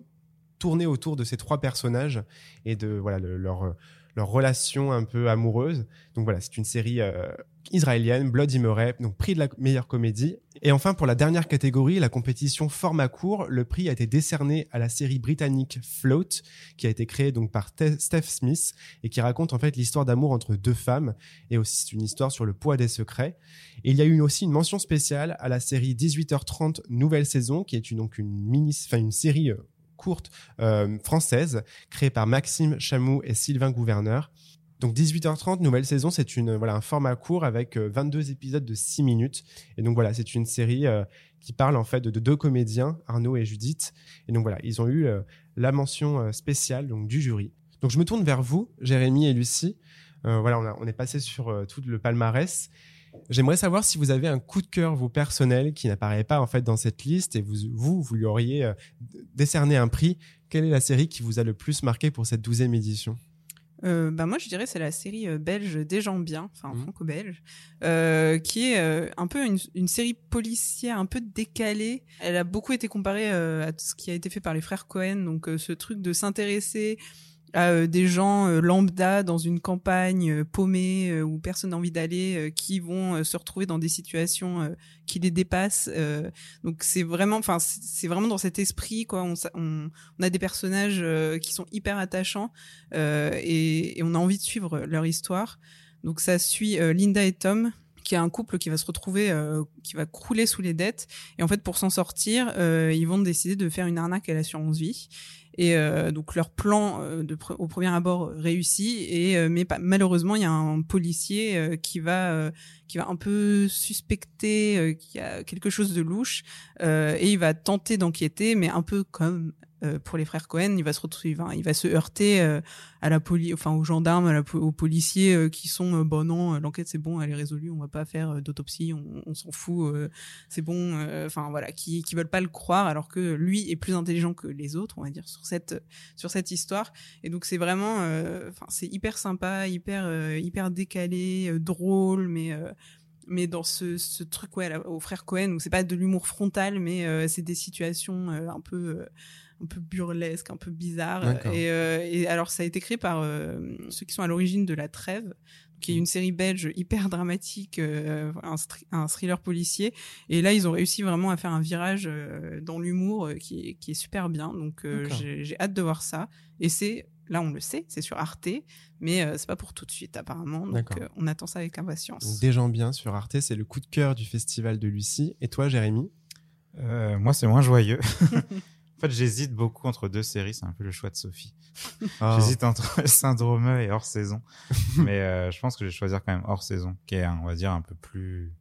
tourner autour de ces trois personnages et de voilà le- leur leur relation un peu amoureuse. Donc voilà, c'est une série euh, israélienne, Bloody Murray, donc prix de la meilleure comédie. Et enfin, pour la dernière catégorie, la compétition format court, le prix a été décerné à la série britannique Float, qui a été créée donc par Te- Steph Smith et qui raconte en fait l'histoire d'amour entre deux femmes et aussi c'est une histoire sur le poids des secrets. Et il y a eu aussi une mention spéciale à la série 18h30 nouvelle saison, qui est une, donc une mini, une série euh, courte euh, française créée par Maxime Chamou et Sylvain Gouverneur. Donc 18h30, nouvelle saison, c'est une voilà un format court avec euh, 22 épisodes de 6 minutes. Et donc voilà, c'est une série euh, qui parle en fait de, de deux comédiens, Arnaud et Judith. Et donc voilà, ils ont eu euh, la mention euh, spéciale donc du jury. Donc je me tourne vers vous, Jérémy et Lucie. Euh, voilà, on, a- on est passé sur euh, tout le palmarès. J'aimerais savoir si vous avez un coup de cœur vous personnel qui n'apparaît pas en fait dans cette liste et vous vous vous lui auriez euh, décerné un prix. Quelle est la série qui vous a le plus marqué pour cette douzième édition? Euh, bah moi je dirais c'est la série euh, belge des gens bien, enfin Mhm. franco-belge, euh, qui est euh, un peu une, une série policière un peu décalée. Elle a beaucoup été comparée à ce qui a été fait par les frères Cohen, donc ce truc de s'intéresser à euh, des gens euh, lambda dans une campagne euh, paumée où personne n'a envie d'aller, qui vont se retrouver dans des situations qui les dépassent. donc c'est vraiment, enfin c'est vraiment dans cet esprit quoi. On, on, on a des personnages qui sont hyper attachants et, et on a envie de suivre leur histoire. Donc ça suit Linda et Tom qui est un couple qui va se retrouver, euh, qui va crouler sous les dettes. Et en fait, pour s'en sortir, euh, ils vont décider de faire une arnaque à l'assurance vie. Et euh, donc leur plan euh, au premier abord réussit. Et euh, mais malheureusement, il y a un policier euh, qui va euh, qui va un peu suspecter euh, qu'il y a quelque chose de louche euh, et il va tenter d'enquêter, mais un peu comme euh, pour les frères Cohen, il va se retrouver, il va, se heurter euh, à la police, enfin aux gendarmes, aux policiers euh, qui sont, euh, bon non, euh, l'enquête c'est bon, elle est résolue, on va pas faire d'autopsie, on, s'en fout, c'est bon, enfin voilà, qui, qui veulent pas le croire, alors que lui est plus intelligent que les autres, on va dire sur cette sur cette histoire. Et donc c'est vraiment, enfin c'est hyper sympa, hyper hyper décalé, drôle, mais mais dans ce, ce truc ouais là, aux frères Cohen où c'est pas de l'humour frontal mais c'est des situations un peu un peu burlesques un peu et, euh, et alors ça a été créé par euh, ceux qui sont à l'origine de la trêve qui est une série belge hyper dramatique euh, un, thriller policier. Et là ils ont réussi vraiment à faire un virage euh, dans l'humour euh, qui est qui est super bien. Donc euh, j'ai hâte de voir ça. Et c'est là on le sait c'est sur Arte mais euh, c'est pas pour tout de suite apparemment. Donc euh, on attend ça avec impatience. Donc, Des gens bien sur Arte, c'est le coup de cœur du festival de Lucie. Et toi, Jérémy? Euh, moi, c'est moins joyeux. (laughs) en fait, j'hésite beaucoup entre deux séries. C'est un peu le choix de Sophie. (laughs) (laughs) J'hésite entre (laughs) Syndrome et Hors Saison. Mais euh, je pense que je vais choisir quand même Hors Saison, qui est, un- on va dire, un peu plus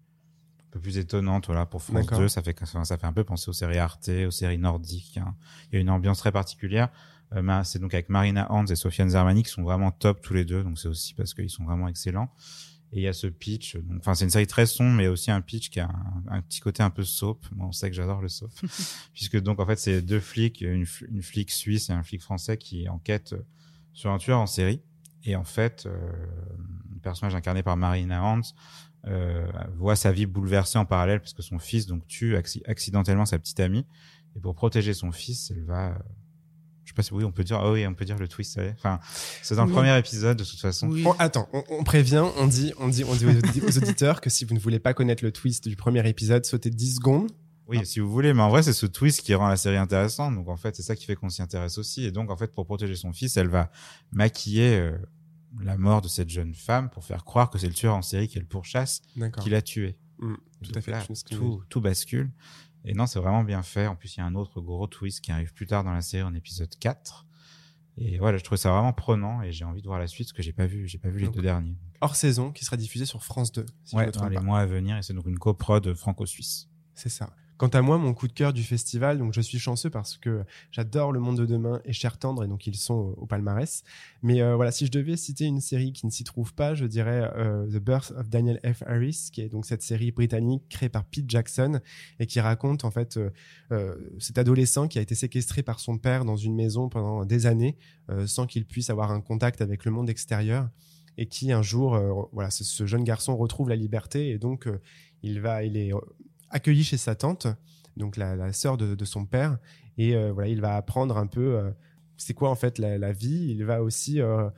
un peu plus étonnante voilà pour France D'accord. 2 ça fait ça fait un peu penser aux séries Arte aux séries nordiques hein. il y a une ambiance très particulière Euh, c'est donc avec Marina Hans et Sofiane Zermani qui sont vraiment top tous les deux donc c'est aussi parce qu'ils sont vraiment excellents et il y a ce pitch enfin c'est une série très sombre mais aussi un pitch qui a un, un petit côté un peu soap. Moi on sait que j'adore le soap. (laughs) Puisque donc en fait c'est deux flics une, fl- une flic suisse et un flic français qui enquêtent sur un tueur en série. Et en fait euh, le personnage incarné par Marina Hans euh, voit sa vie bouleversée en parallèle parce que son fils donc tue acci- accidentellement sa petite amie. Et pour protéger son fils elle va euh, je sais pas si oui on peut dire ah oui on peut dire le twist ça y est. enfin c'est dans le Oui. premier épisode de toute façon Oui. On- attends, on, on prévient, on dit, on dit, on dit aux, audi- aux auditeurs que si vous ne voulez pas connaître le twist du premier épisode, sautez 10 secondes. Oui, si vous voulez, mais en vrai, c'est ce twist qui rend la série intéressante. Donc, en fait, c'est ça qui fait qu'on s'y intéresse aussi. Et donc, en fait, pour protéger son fils, elle va maquiller euh, la mort de cette jeune femme pour faire croire que c'est le tueur en série qu'elle pourchasse qui l'a tué. Mm, tout Donc à fait. là, tout bascule. Et non, c'est vraiment bien fait. En plus, il y a un autre gros twist qui arrive plus tard dans la série en épisode 4. Et voilà, je trouvais ça vraiment prenant et j'ai envie de voir la suite parce que j'ai pas vu, j'ai pas vu les Donc, deux derniers. Hors saison qui sera diffusé sur France 2. Si je ouais, me dans les pas. mois à venir et c'est donc une coprode franco-suisse. C'est ça. Quant à moi, mon coup de cœur du festival, donc je suis chanceux parce que j'adore Le Monde de Demain et Cher Tendre, et donc ils sont au, palmarès. Mais euh, voilà, si je devais citer une série qui ne s'y trouve pas, je dirais euh, The Birth of Daniel F. Harris, qui est donc cette série britannique créée par Pete Jackson et qui raconte en fait euh, cet adolescent qui a été séquestré par son père dans une maison pendant des années sans qu'il puisse avoir un contact avec le monde extérieur et qui un jour, voilà, ce, jeune garçon retrouve la liberté et donc il va, il est accueilli chez sa tante, donc la, la sœur de, son père, et euh, voilà, il va apprendre un peu euh, c'est quoi en fait la, vie. Il va aussi euh,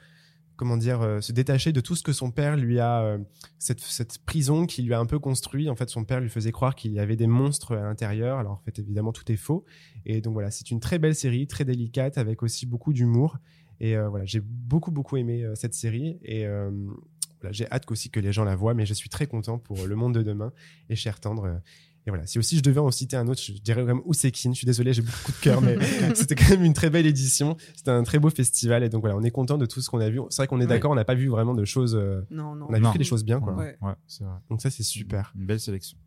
comment dire se détacher de tout ce que son père lui a cette, cette prison qui lui a un peu construit. En fait, son père lui faisait croire qu'il y avait des monstres à l'intérieur. Alors en fait, évidemment, tout est faux. Et donc voilà, c'est une très belle série, très délicate, avec aussi beaucoup d'humour. Et voilà, j'ai beaucoup beaucoup aimé cette série et voilà, j'ai hâte aussi que les gens la voient, mais je suis très content pour Le Monde de demain et Cher Tendre. euh, Et voilà. Si aussi je devais en citer un autre, je dirais quand même Ousekine. Je suis désolé, j'ai beaucoup de cœur, mais (laughs) c'était quand même une très belle édition. C'était un très beau festival. Et donc voilà, on est content de tout ce qu'on a vu. C'est vrai qu'on est d'accord, on n'a pas vu vraiment de choses. euh, Non, non. on a vu Non. que des choses bien, quoi. Ouais. Ouais, c'est vrai. Donc ça, c'est super. Une belle sélection.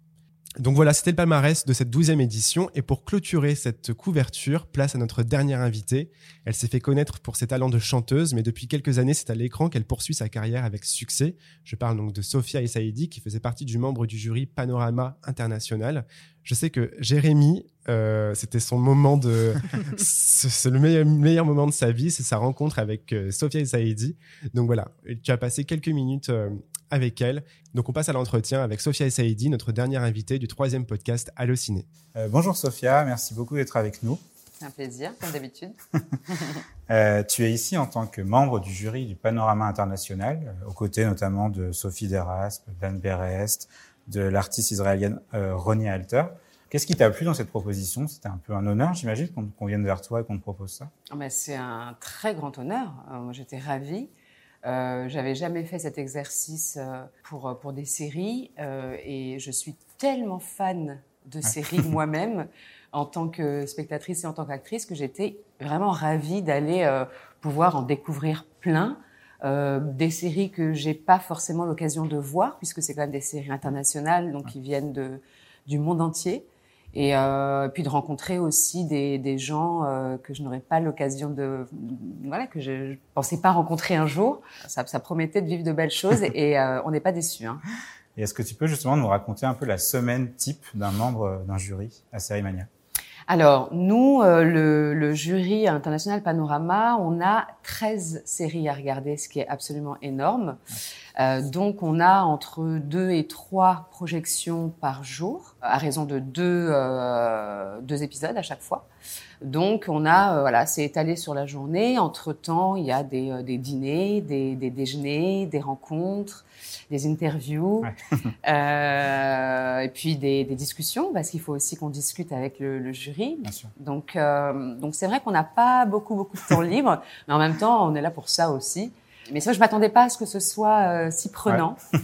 Donc voilà, c'était le palmarès de cette douzième édition. Et pour clôturer cette couverture, place à notre dernière invitée. Elle s'est fait connaître pour ses talents de chanteuse, mais depuis quelques années, c'est à l'écran qu'elle poursuit sa carrière avec succès. Je parle donc de Sophia Essaidi, qui faisait partie du membre du jury Panorama International. Je sais que Jérémy, euh, c'était son moment de, (laughs) c'est le meilleur, meilleur moment de sa vie, c'est sa rencontre avec euh, Sophia Essaidi. Donc voilà, tu as passé quelques minutes euh, avec elle. Donc on passe à l'entretien avec Sophia Essaidi, notre dernière invitée du troisième podcast Allociné. Euh, bonjour Sophia, merci beaucoup d'être avec nous. C'est un plaisir, comme d'habitude. (laughs) Euh, tu es ici en tant que membre du jury du Panorama International, euh, aux côtés notamment de Sophie Deraspe, Dan Berest, de l'artiste israélienne euh, Ronnie Alter. Qu'est-ce qui t'a plu dans cette proposition? C'était un peu un honneur, j'imagine, qu'on vienne vers toi et qu'on te propose ça. Ah ben, c'est un très grand honneur. Moi, j'étais ravie. Euh, J'avais jamais fait cet exercice euh, pour, pour des séries euh, et je suis tellement fan de séries (laughs) moi-même en tant que spectatrice et en tant qu'actrice que j'étais vraiment ravie d'aller euh, pouvoir en découvrir plein. Euh, des séries que j'ai pas forcément l'occasion de voir puisque c'est quand même des séries internationales donc qui viennent de, du monde entier et euh, puis de rencontrer aussi des, des gens euh, que je n'aurais pas l'occasion de voilà que je, je pensais pas rencontrer un jour ça, ça promettait de vivre de belles choses (laughs) et euh, on n'est pas déçus hein. Et est-ce que tu peux justement nous raconter un peu la semaine type d'un membre euh, d'un jury à Série Mania Alors, nous, euh, le, le jury international Panorama, on a 13 séries à regarder, ce qui est absolument énorme. Euh, donc, on a entre deux et trois projections par jour, à raison de deux, euh, deux épisodes à chaque fois. Donc, on a, euh, voilà, c'est étalé sur la journée. Entre-temps, il y a des, euh, des dîners, des, des déjeuners, des rencontres, des interviews, (laughs) euh, et puis des, des discussions, parce qu'il faut aussi qu'on discute avec le, le jury. Bien sûr. Donc, euh, donc c'est vrai qu'on n'a pas beaucoup, beaucoup de temps libre, (laughs) mais en même temps, on est là pour ça aussi. Mais ça, je m'attendais pas à ce que ce soit euh, si prenant. (laughs)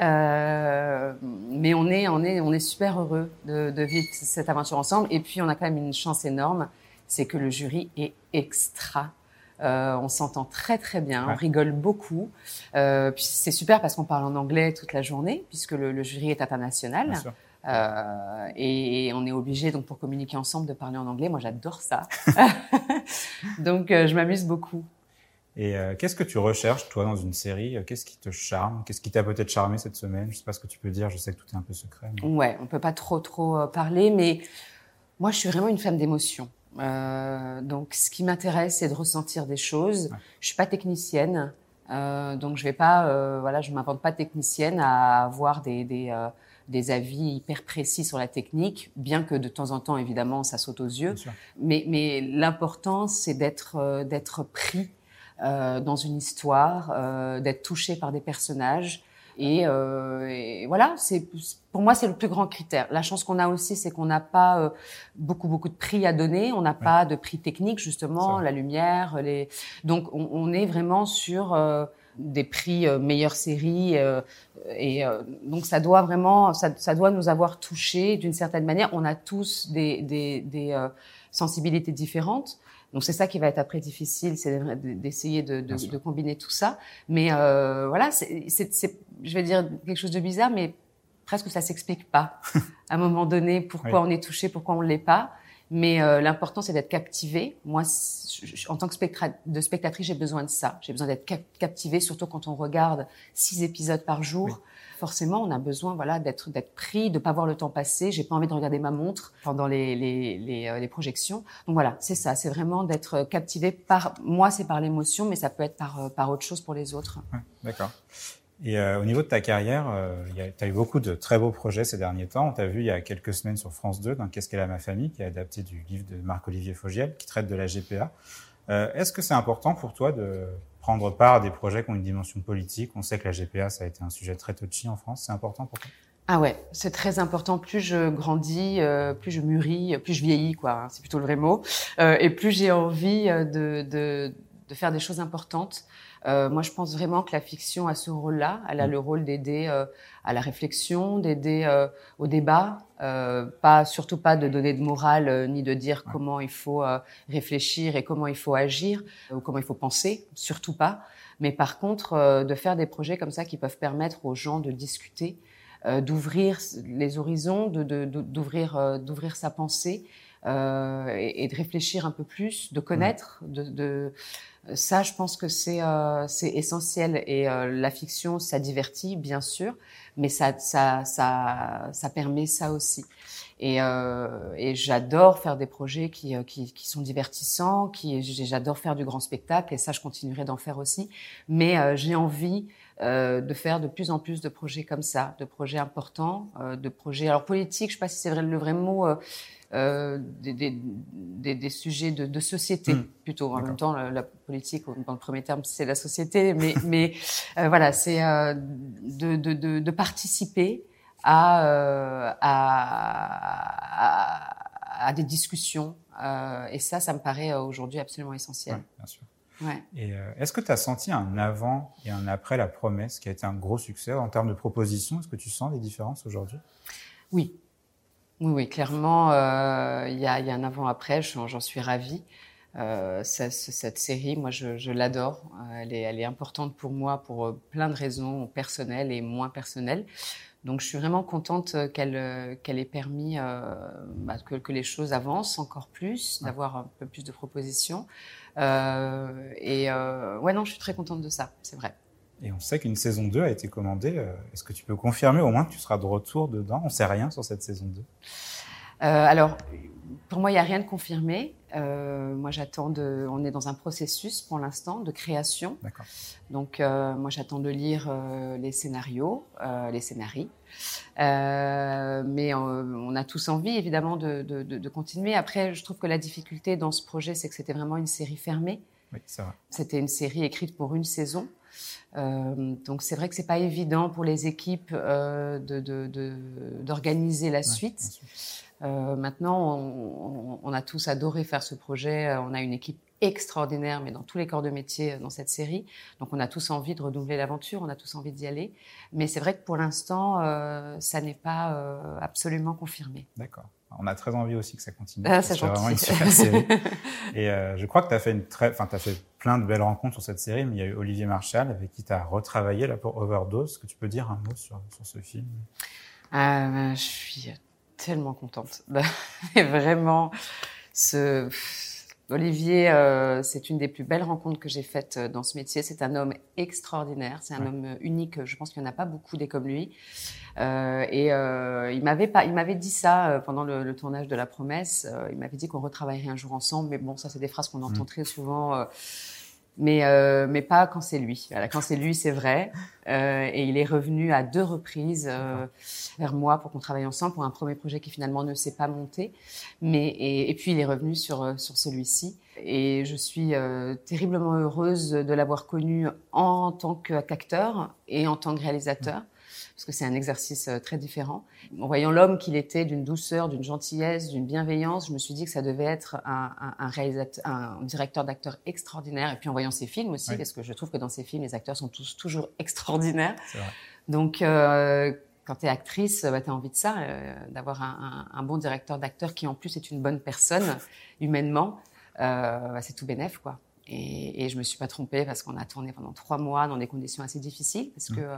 Euh, mais on est, on est, on est super heureux de, de vivre cette aventure ensemble. Et puis, on a quand même une chance énorme, c'est que le jury est extra. Euh, on s'entend très très bien, Ouais. on rigole beaucoup. Euh, puis c'est super parce qu'on parle en anglais toute la journée, puisque le, le jury est international. Bien sûr. Euh, et on est obligé donc pour communiquer ensemble de parler en anglais. Moi, j'adore ça. (laughs) donc, je m'amuse beaucoup. Et qu'est-ce que tu recherches, toi, dans une série? Qu'est-ce qui te charme? Qu'est-ce qui t'a peut-être charmé cette semaine? Je sais pas ce que tu peux dire, je sais que tout est un peu secret. mais- Ouais, on peut pas trop trop parler, mais moi, je suis vraiment une femme d'émotion. Euh, donc, ce qui m'intéresse, c'est de ressentir des choses. Je suis pas technicienne, euh, donc je vais pas, euh, voilà, je m'invente pas technicienne à avoir des des, des avis hyper précis sur la technique, bien que de temps en temps, évidemment, ça saute aux yeux. Mais, mais l'important, c'est d'être d'être pris dans une histoire, d'être touché par des personnages. Et, euh, et voilà, c'est pour moi c'est le plus grand critère. La chance qu'on a aussi, c'est qu'on n'a pas euh, beaucoup beaucoup de prix à donner. On n'a pas de prix technique justement, la lumière, les. Donc on, on est vraiment sur euh, des prix euh, meilleure série euh, et euh, donc ça doit vraiment ça, ça doit nous avoir touchés d'une certaine manière. On a tous des des, des euh, sensibilités différentes. Donc c'est ça qui va être après difficile, c'est d'essayer de, de, de combiner tout ça. Mais euh, voilà, c'est, je vais dire quelque chose de bizarre, mais presque ça s'explique pas. (laughs) à un moment donné, pourquoi Oui. on est touché, pourquoi on l'est pas. Mais euh, l'important, c'est d'être captivé. Moi, je- en tant que de spectatrice, j'ai besoin de ça. J'ai besoin d'être cap- captivé, surtout quand on regarde six épisodes par jour. Oui. Forcément, on a besoin, voilà, d'être pris, de pas voir le temps passer. J'ai pas envie de regarder ma montre pendant les euh, projections. Donc voilà, c'est ça. C'est vraiment d'être captivé par moi, c'est par l'émotion, mais ça peut être par euh, par autre chose pour les autres. D'accord. Et euh, au niveau de ta carrière, tu as eu beaucoup de très beaux projets ces derniers temps. On t'a vu il y a quelques semaines sur France 2 dans Qu'est-ce qu'elle a ma famille, qui est adapté du livre de Marc-Olivier Fogiel, qui traite de la GPA. Euh, Est-ce que c'est important pour toi de prendre part à des projets qui ont une dimension politique On sait que la GPA, ça a été un sujet très touchy en France. C'est important pour toi? Ah ouais, c'est très important. Plus je grandis, euh, plus je mûris, plus je vieillis, quoi. hein, c'est plutôt le vrai mot. Euh, et plus j'ai envie euh, de, de, de faire des choses importantes. Euh, moi, je pense vraiment que la fiction a ce rôle-là. Elle a Mm. le rôle d'aider euh, à la réflexion, d'aider euh, au débat, euh, pas surtout pas de donner de morale euh, ni de dire comment il faut euh, réfléchir et comment il faut agir ou comment il faut penser, surtout pas. Mais par contre, euh, de faire des projets comme ça qui peuvent permettre aux gens de discuter, euh, d'ouvrir les horizons, de, de- de- d'ouvrir euh, d'ouvrir sa pensée euh, et, et de réfléchir un peu plus, de connaître, de, de ça, je pense que c'est euh, essentiel. Et euh, la fiction, ça divertit, bien sûr, mais ça ça ça ça permet ça aussi. Et, euh, et j'adore faire des projets qui, euh, qui, qui sont divertissants, qui j'adore faire du grand spectacle et ça je continuerai d'en faire aussi. Mais euh, j'ai envie euh, de faire de plus en plus de projets comme ça, de projets importants, euh, de projets alors politiques. Je sais pas si c'est vrai le vrai mot. Euh, euh, des, des, des, des sujets de, de société Mm. plutôt. En même temps, la, la politique, dans le premier terme, c'est la société, mais, (laughs) mais euh, voilà, c'est euh, de, de, de, de participer à, euh, à, à, à des discussions. Euh, et ça, ça me paraît euh, aujourd'hui absolument essentiel. Ouais, bien sûr. Ouais. Et euh, est-ce que tu as senti un avant et un après la promesse qui a été un gros succès en termes de propositions Est-ce que tu sens des différences aujourd'hui? Oui. Oui, oui, clairement, il y, a, il y a un avant-après, j'en suis ravie. Euh, cette série, moi, je, je l'adore. Elle est, elle est importante pour moi pour plein de raisons personnelles et moins personnelles. Donc, je suis vraiment contente euh, qu'elle euh, qu'elle ait permis euh, bah, que, que les choses avancent encore plus, d'avoir un peu plus de propositions. Et ouais, non, je suis très contente de ça, c'est vrai. Et on sait qu'une saison 2 a été commandée. Est-ce que tu peux confirmer au moins que tu seras de retour dedans? On sait rien sur cette saison 2. Euh, alors, pour moi, il n'y a rien de confirmé. Euh, moi, j'attends de. On est dans un processus pour l'instant de création. D'accord. Donc, euh, moi, j'attends de lire euh, les scénarios, les scénarii. Mais on a tous envie, évidemment, de, de, de, de continuer. Après, je trouve que la difficulté dans ce projet, c'est que c'était vraiment une série fermée. Oui, c'est vrai. C'était une série écrite pour une saison. Euh, donc c'est vrai que c'est pas évident pour les équipes euh, de, de, de, d'organiser la Ouais, suite. Euh, maintenant, on, on- a tous adoré faire ce projet. Euh, On a une équipe extraordinaire, mais dans tous les corps de métier euh, dans cette série. Donc, on a tous envie de renouveler l'aventure, on a tous envie d'y aller. Mais c'est vrai que pour l'instant, euh, ça n'est pas euh, absolument confirmé. D'accord. On a très envie aussi que ça continue. Ah, c'est vraiment une super série. (laughs) Et euh, je crois que tu as fait une très, enfin, as fait plein de belles rencontres sur cette série, mais il y a eu Olivier Marchal avec qui tu as retravaillé là pour Overdose. Est-ce que tu peux dire un mot sur, sur ce film? Euh, je suis tellement contente. (laughs) Et vraiment, ce Olivier, euh, c'est une des plus belles rencontres que j'ai faites euh, dans ce métier. C'est un homme extraordinaire, c'est un Ouais. homme euh, unique. Je pense qu'il n'y en a pas beaucoup des comme lui. Euh, et euh, il m'avait pas, il m'avait dit ça pendant le, le tournage de La Promesse. Il m'avait dit qu'on retravaillerait un jour ensemble. Mais bon, ça c'est des phrases qu'on entend Mm. très souvent. Mais, euh, mais pas quand c'est lui. Voilà, quand c'est lui, c'est vrai. Euh, et il est revenu à deux reprises euh, vers moi pour qu'on travaille ensemble pour un premier projet qui finalement ne s'est pas monté. Mais et, puis il est revenu sur euh, sur celui-ci. Et je suis euh, terriblement heureuse de l'avoir connu en tant qu'acteur et en tant que réalisateur. Parce que c'est un exercice euh, très différent. En voyant l'homme qu'il était, d'une douceur, d'une gentillesse, d'une bienveillance, je me suis dit que ça devait être un, un, un réalisateur, un directeur d'acteur extraordinaire. Et puis en voyant ses films aussi, Oui. parce que je trouve que dans ses films, les acteurs sont tous toujours (laughs) extraordinaires. Vrai. Donc, euh, quand tu es actrice, bah, tu as envie de ça, euh, d'avoir un, un- un bon directeur d'acteur qui en plus est une bonne personne, humainement. Euh, bah, c'est tout bénef, quoi. Et, et je me suis pas trompée parce qu'on a tourné pendant trois mois dans des conditions assez difficiles parce que euh,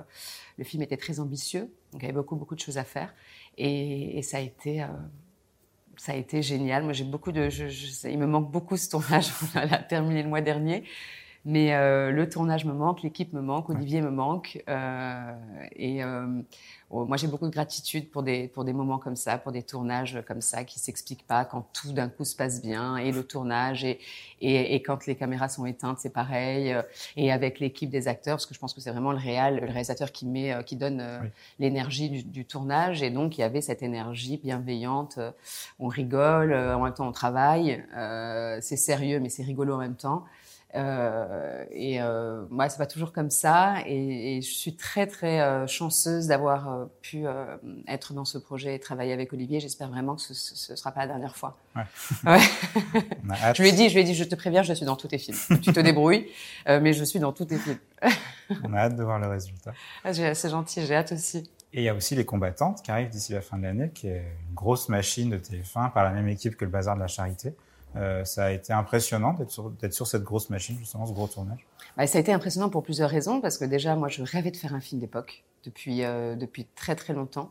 le film était très ambitieux, donc il y avait beaucoup beaucoup de choses à faire et, et ça a été euh, ça a été génial. Moi j'ai beaucoup de, je, je- il me manque beaucoup ce tournage. (laughs) On l'a terminé le mois dernier, mais euh, le tournage me manque, l'équipe me manque, Olivier me manque euh, et euh, oh, moi j'ai beaucoup de gratitude pour des pour des moments comme ça, pour des tournages comme ça qui s'expliquent pas quand tout d'un coup se passe bien et le tournage et et, et quand les caméras sont éteintes c'est pareil euh, et avec l'équipe des acteurs parce que je pense que c'est vraiment le réal, le réalisateur qui met euh, qui donne euh, Oui. l'énergie du, du tournage et donc il y avait cette énergie bienveillante. On rigole, en même temps on travaille, euh, c'est sérieux mais c'est rigolo en même temps. Euh, et euh, moi, c'est pas toujours comme ça. Et, et je suis très très euh, chanceuse d'avoir pu être dans ce projet et travailler avec Olivier. J'espère vraiment que ce, ce sera pas la dernière fois. Ouais. Ouais. (laughs) Je lui ai dit, je lui ai dit, je te préviens, je suis dans tous tes films. tu te débrouilles, mais je suis dans tous tes films. (laughs) On a hâte de voir le résultat. Ah, c'est gentil, j'ai hâte aussi. Et il y a aussi Les Combattantes qui arrivent d'ici la fin de l'année, qui est une grosse machine de TF1 par la même équipe que le Bazar de la Charité. Euh, ça a été impressionnant d'être sur, cette grosse machine, justement, ce gros tournage. Bah, ça a été impressionnant pour plusieurs raisons, parce que déjà, moi, je rêvais de faire un film d'époque depuis, euh, depuis très très longtemps.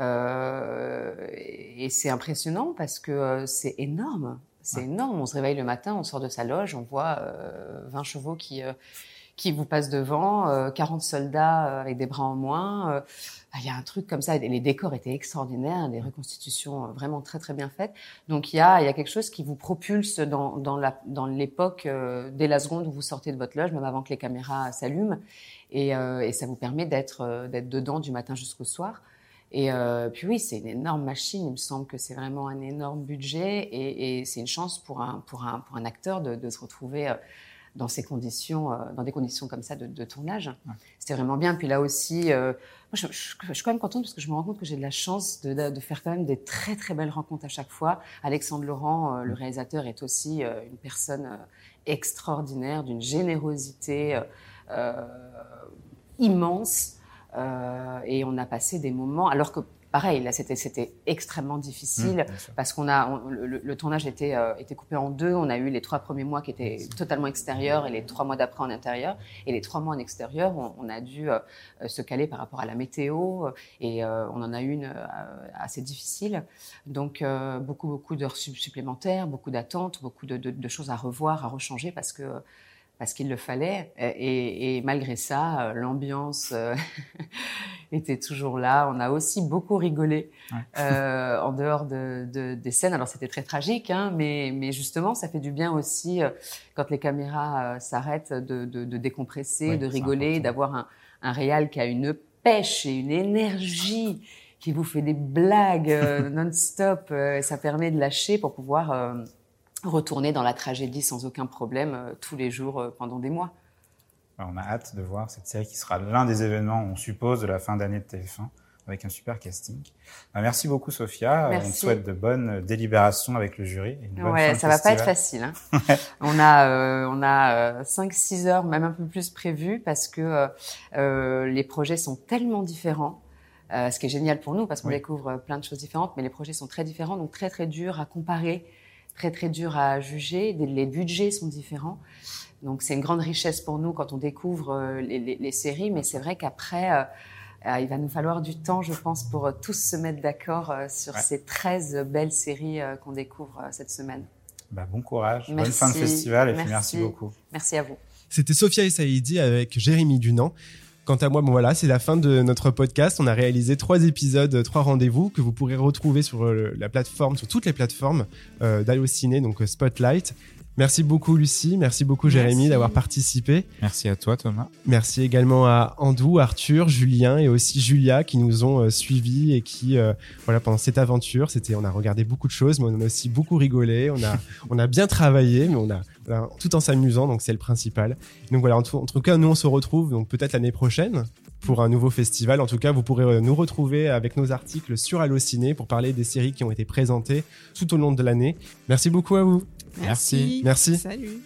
Euh, et c'est impressionnant parce que c'est énorme. C'est énorme. On se réveille le matin, on sort de sa loge, on voit euh, 20 chevaux qui, qui vous passent devant, euh, 40 soldats avec des bras en moins. Bah, Il y a un truc comme ça. Les décors étaient extraordinaires, des reconstitutions euh, vraiment très très bien faites. Donc il y a, il y a quelque chose qui vous propulse dans, dans l'époque, euh, dès la seconde où vous sortez de votre loge, même avant que les caméras s'allument. Et, euh, ça vous permet d'être d'être dedans du matin jusqu'au soir. Et puis oui, c'est une énorme machine. Il me semble que c'est vraiment un énorme budget et, c'est une chance pour un, pour un, pour un acteur de, se retrouver dans ces conditions, euh, dans des conditions comme ça de, de tournage. C'était vraiment bien. Puis là aussi, euh, moi, je, je- je suis quand même contente parce que je me rends compte que j'ai de la chance de, de, de faire quand même des très très belles rencontres à chaque fois. Alexandre Laurent, euh, le réalisateur, est aussi une personne extraordinaire, d'une générosité immense. Et on a passé des moments, alors que pareil, là c'était extrêmement difficile Mmh, parce qu'on a on- le, le tournage était euh, était coupé en deux. On a eu les trois premiers mois qui étaient totalement extérieurs et les trois mois d'après en intérieur. Et les trois mois en extérieur, on, on a dû euh, se caler par rapport à la météo et euh, on en a eu une assez difficile. Donc beaucoup beaucoup d'heures sup- supplémentaires, beaucoup d'attentes, beaucoup de, de- de choses à revoir, à rechanger parce que parce qu'il le fallait. Et, et malgré ça, euh, l'ambiance euh, (laughs) était toujours là. On a aussi beaucoup rigolé euh, en dehors de, de- des scènes. Alors c'était très tragique, hein, mais, mais justement, ça fait du bien aussi euh, quand les caméras euh, s'arrêtent de, de- de décompresser, Oui, de rigoler, d'avoir un, un réal qui a une pêche et une énergie qui vous fait des blagues (laughs) non-stop. ça permet de lâcher pour pouvoir euh, retourner dans la tragédie sans aucun problème euh, tous les jours euh, pendant des mois. On a hâte de voir cette série qui sera l'un des événements, on suppose, de la fin d'année de TF1 avec un super casting. Bah, merci beaucoup, Sophia. Merci. On te souhaite de bonnes délibérations avec le jury. et une bonne Ouais, ça va pas être facile. Hein. (laughs) on a euh, on a 5-6 heures, même un peu plus prévues, parce que euh, euh, les projets sont tellement différents. Euh, ce qui est génial pour nous, parce qu'on Oui. découvre euh, plein de choses différentes, mais les projets sont très différents, donc très très dur à comparer, très très dur à juger. Les budgets sont différents. Donc c'est une grande richesse pour nous quand on découvre euh, les, les- les séries, mais c'est vrai qu'après, euh, euh, il va nous falloir du temps, je pense, pour tous se mettre d'accord sur Ouais. ces 13 belles séries qu'on découvre cette semaine. Bah, bon courage, bonne Merci. fin de festival et puis Merci. merci beaucoup. Merci à vous. C'était Sophia et Saïdi avec Jérémy Dunant. Quant à moi, bon voilà, c'est la fin de notre podcast. On a réalisé trois épisodes, trois rendez-vous que vous pourrez retrouver sur euh, la plateforme, sur toutes les plateformes euh, d'Allociné, donc euh, Spotlight. Merci beaucoup Lucie, merci beaucoup Jérémy d'avoir participé. Merci à toi, Thomas. Merci également à Andou, Arthur, Julien et aussi Julia qui nous ont euh, suivis et qui, euh, voilà, pendant cette aventure, c'était, on a regardé beaucoup de choses, mais on a aussi beaucoup rigolé. On a, (laughs) on a bien travaillé, mais on a, voilà, tout en s'amusant, donc c'est le principal. Donc voilà, en tout, en tout cas, nous on se retrouve donc peut-être l'année prochaine pour un nouveau festival. En tout cas, vous pourrez euh, nous retrouver avec nos articles sur Allociné pour parler des séries qui ont été présentées tout au long de l'année. Merci beaucoup à vous. Merci. Merci. Salut.